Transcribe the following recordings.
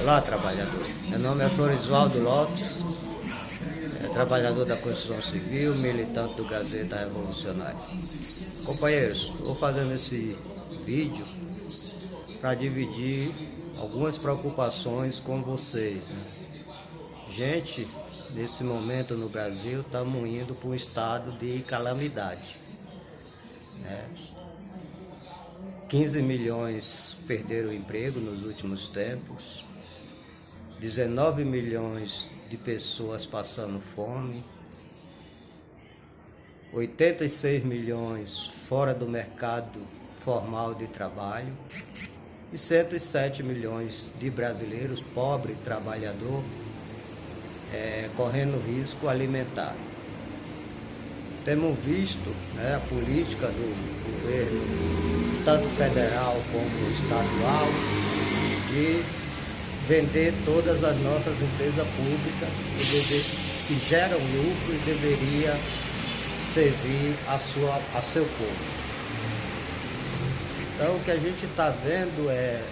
Olá, trabalhador. Meu nome é Florisvaldo Lopes, é trabalhador da construção civil, militante do Gazeta Revolucionária. Companheiros, estou fazendo esse vídeo para dividir algumas preocupações com vocês. Gente, nesse momento no Brasil, estamos indo para um estado de calamidade. Né? 15 milhões perderam o emprego nos últimos tempos, 19 milhões de pessoas passando fome, 86 milhões fora do mercado formal de trabalho. E 107 milhões de brasileiros, pobre trabalhador, é, correndo risco alimentar. Temos visto né, a política do governo, tanto federal como estadual, de vender todas as nossas empresas públicas que, que geram lucro e deveria servir a, sua, a seu povo. Então o que a gente está vendo é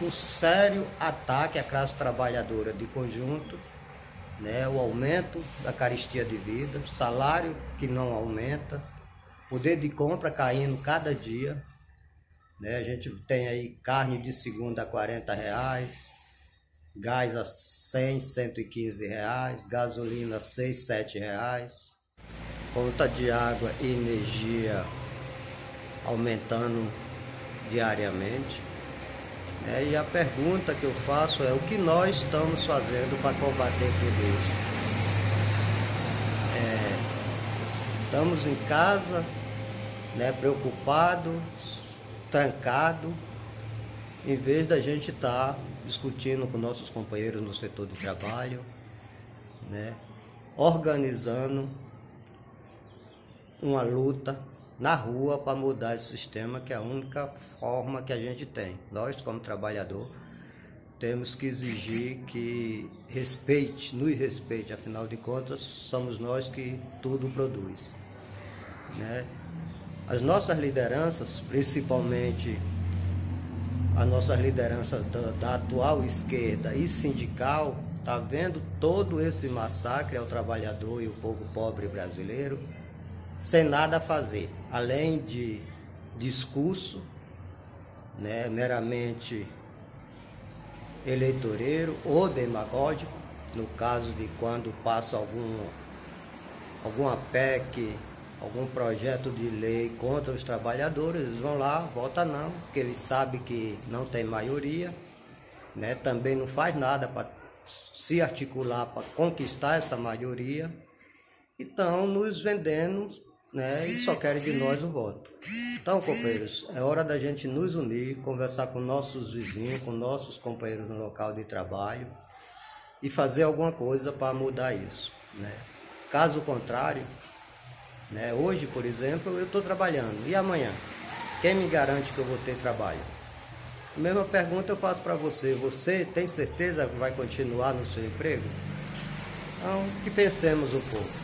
um sério ataque à classe trabalhadora de conjunto, né, o aumento da caristia de vida, salário que não aumenta, poder de compra caindo cada dia, né? A gente tem aí carne de segunda a 40 reais, gás a 100, 115 reais, gasolina a 6, 7 reais, conta de água e energia aumentando diariamente. É, e a pergunta que eu faço é o que nós estamos fazendo para combater tudo isso? É, estamos em casa, né, preocupados, trancado, em vez da gente estar tá discutindo com nossos companheiros no setor de trabalho, né, organizando uma luta na rua para mudar esse sistema, que é a única forma que a gente tem. Nós, como trabalhador, temos que exigir que respeite, nos respeite, afinal de contas, somos nós que tudo produz. Né? As nossas lideranças, principalmente a nossa liderança da, da atual esquerda e sindical, está vendo todo esse massacre ao trabalhador e o povo pobre brasileiro sem nada a fazer, além de discurso né, meramente eleitoreiro ou demagógico, no caso de quando passa algum, alguma PEC algum projeto de lei contra os trabalhadores, eles vão lá, vota não, porque eles sabem que não tem maioria, né? também não faz nada para se articular para conquistar essa maioria, então nos vendendo né? e só querem de nós o voto. Então, companheiros, é hora da gente nos unir, conversar com nossos vizinhos, com nossos companheiros no local de trabalho e fazer alguma coisa para mudar isso. Né? Caso contrário, né? Hoje, por exemplo, eu estou trabalhando. E amanhã? Quem me garante que eu vou ter trabalho? A mesma pergunta eu faço para você. Você tem certeza que vai continuar no seu emprego? Então, que pensemos um pouco.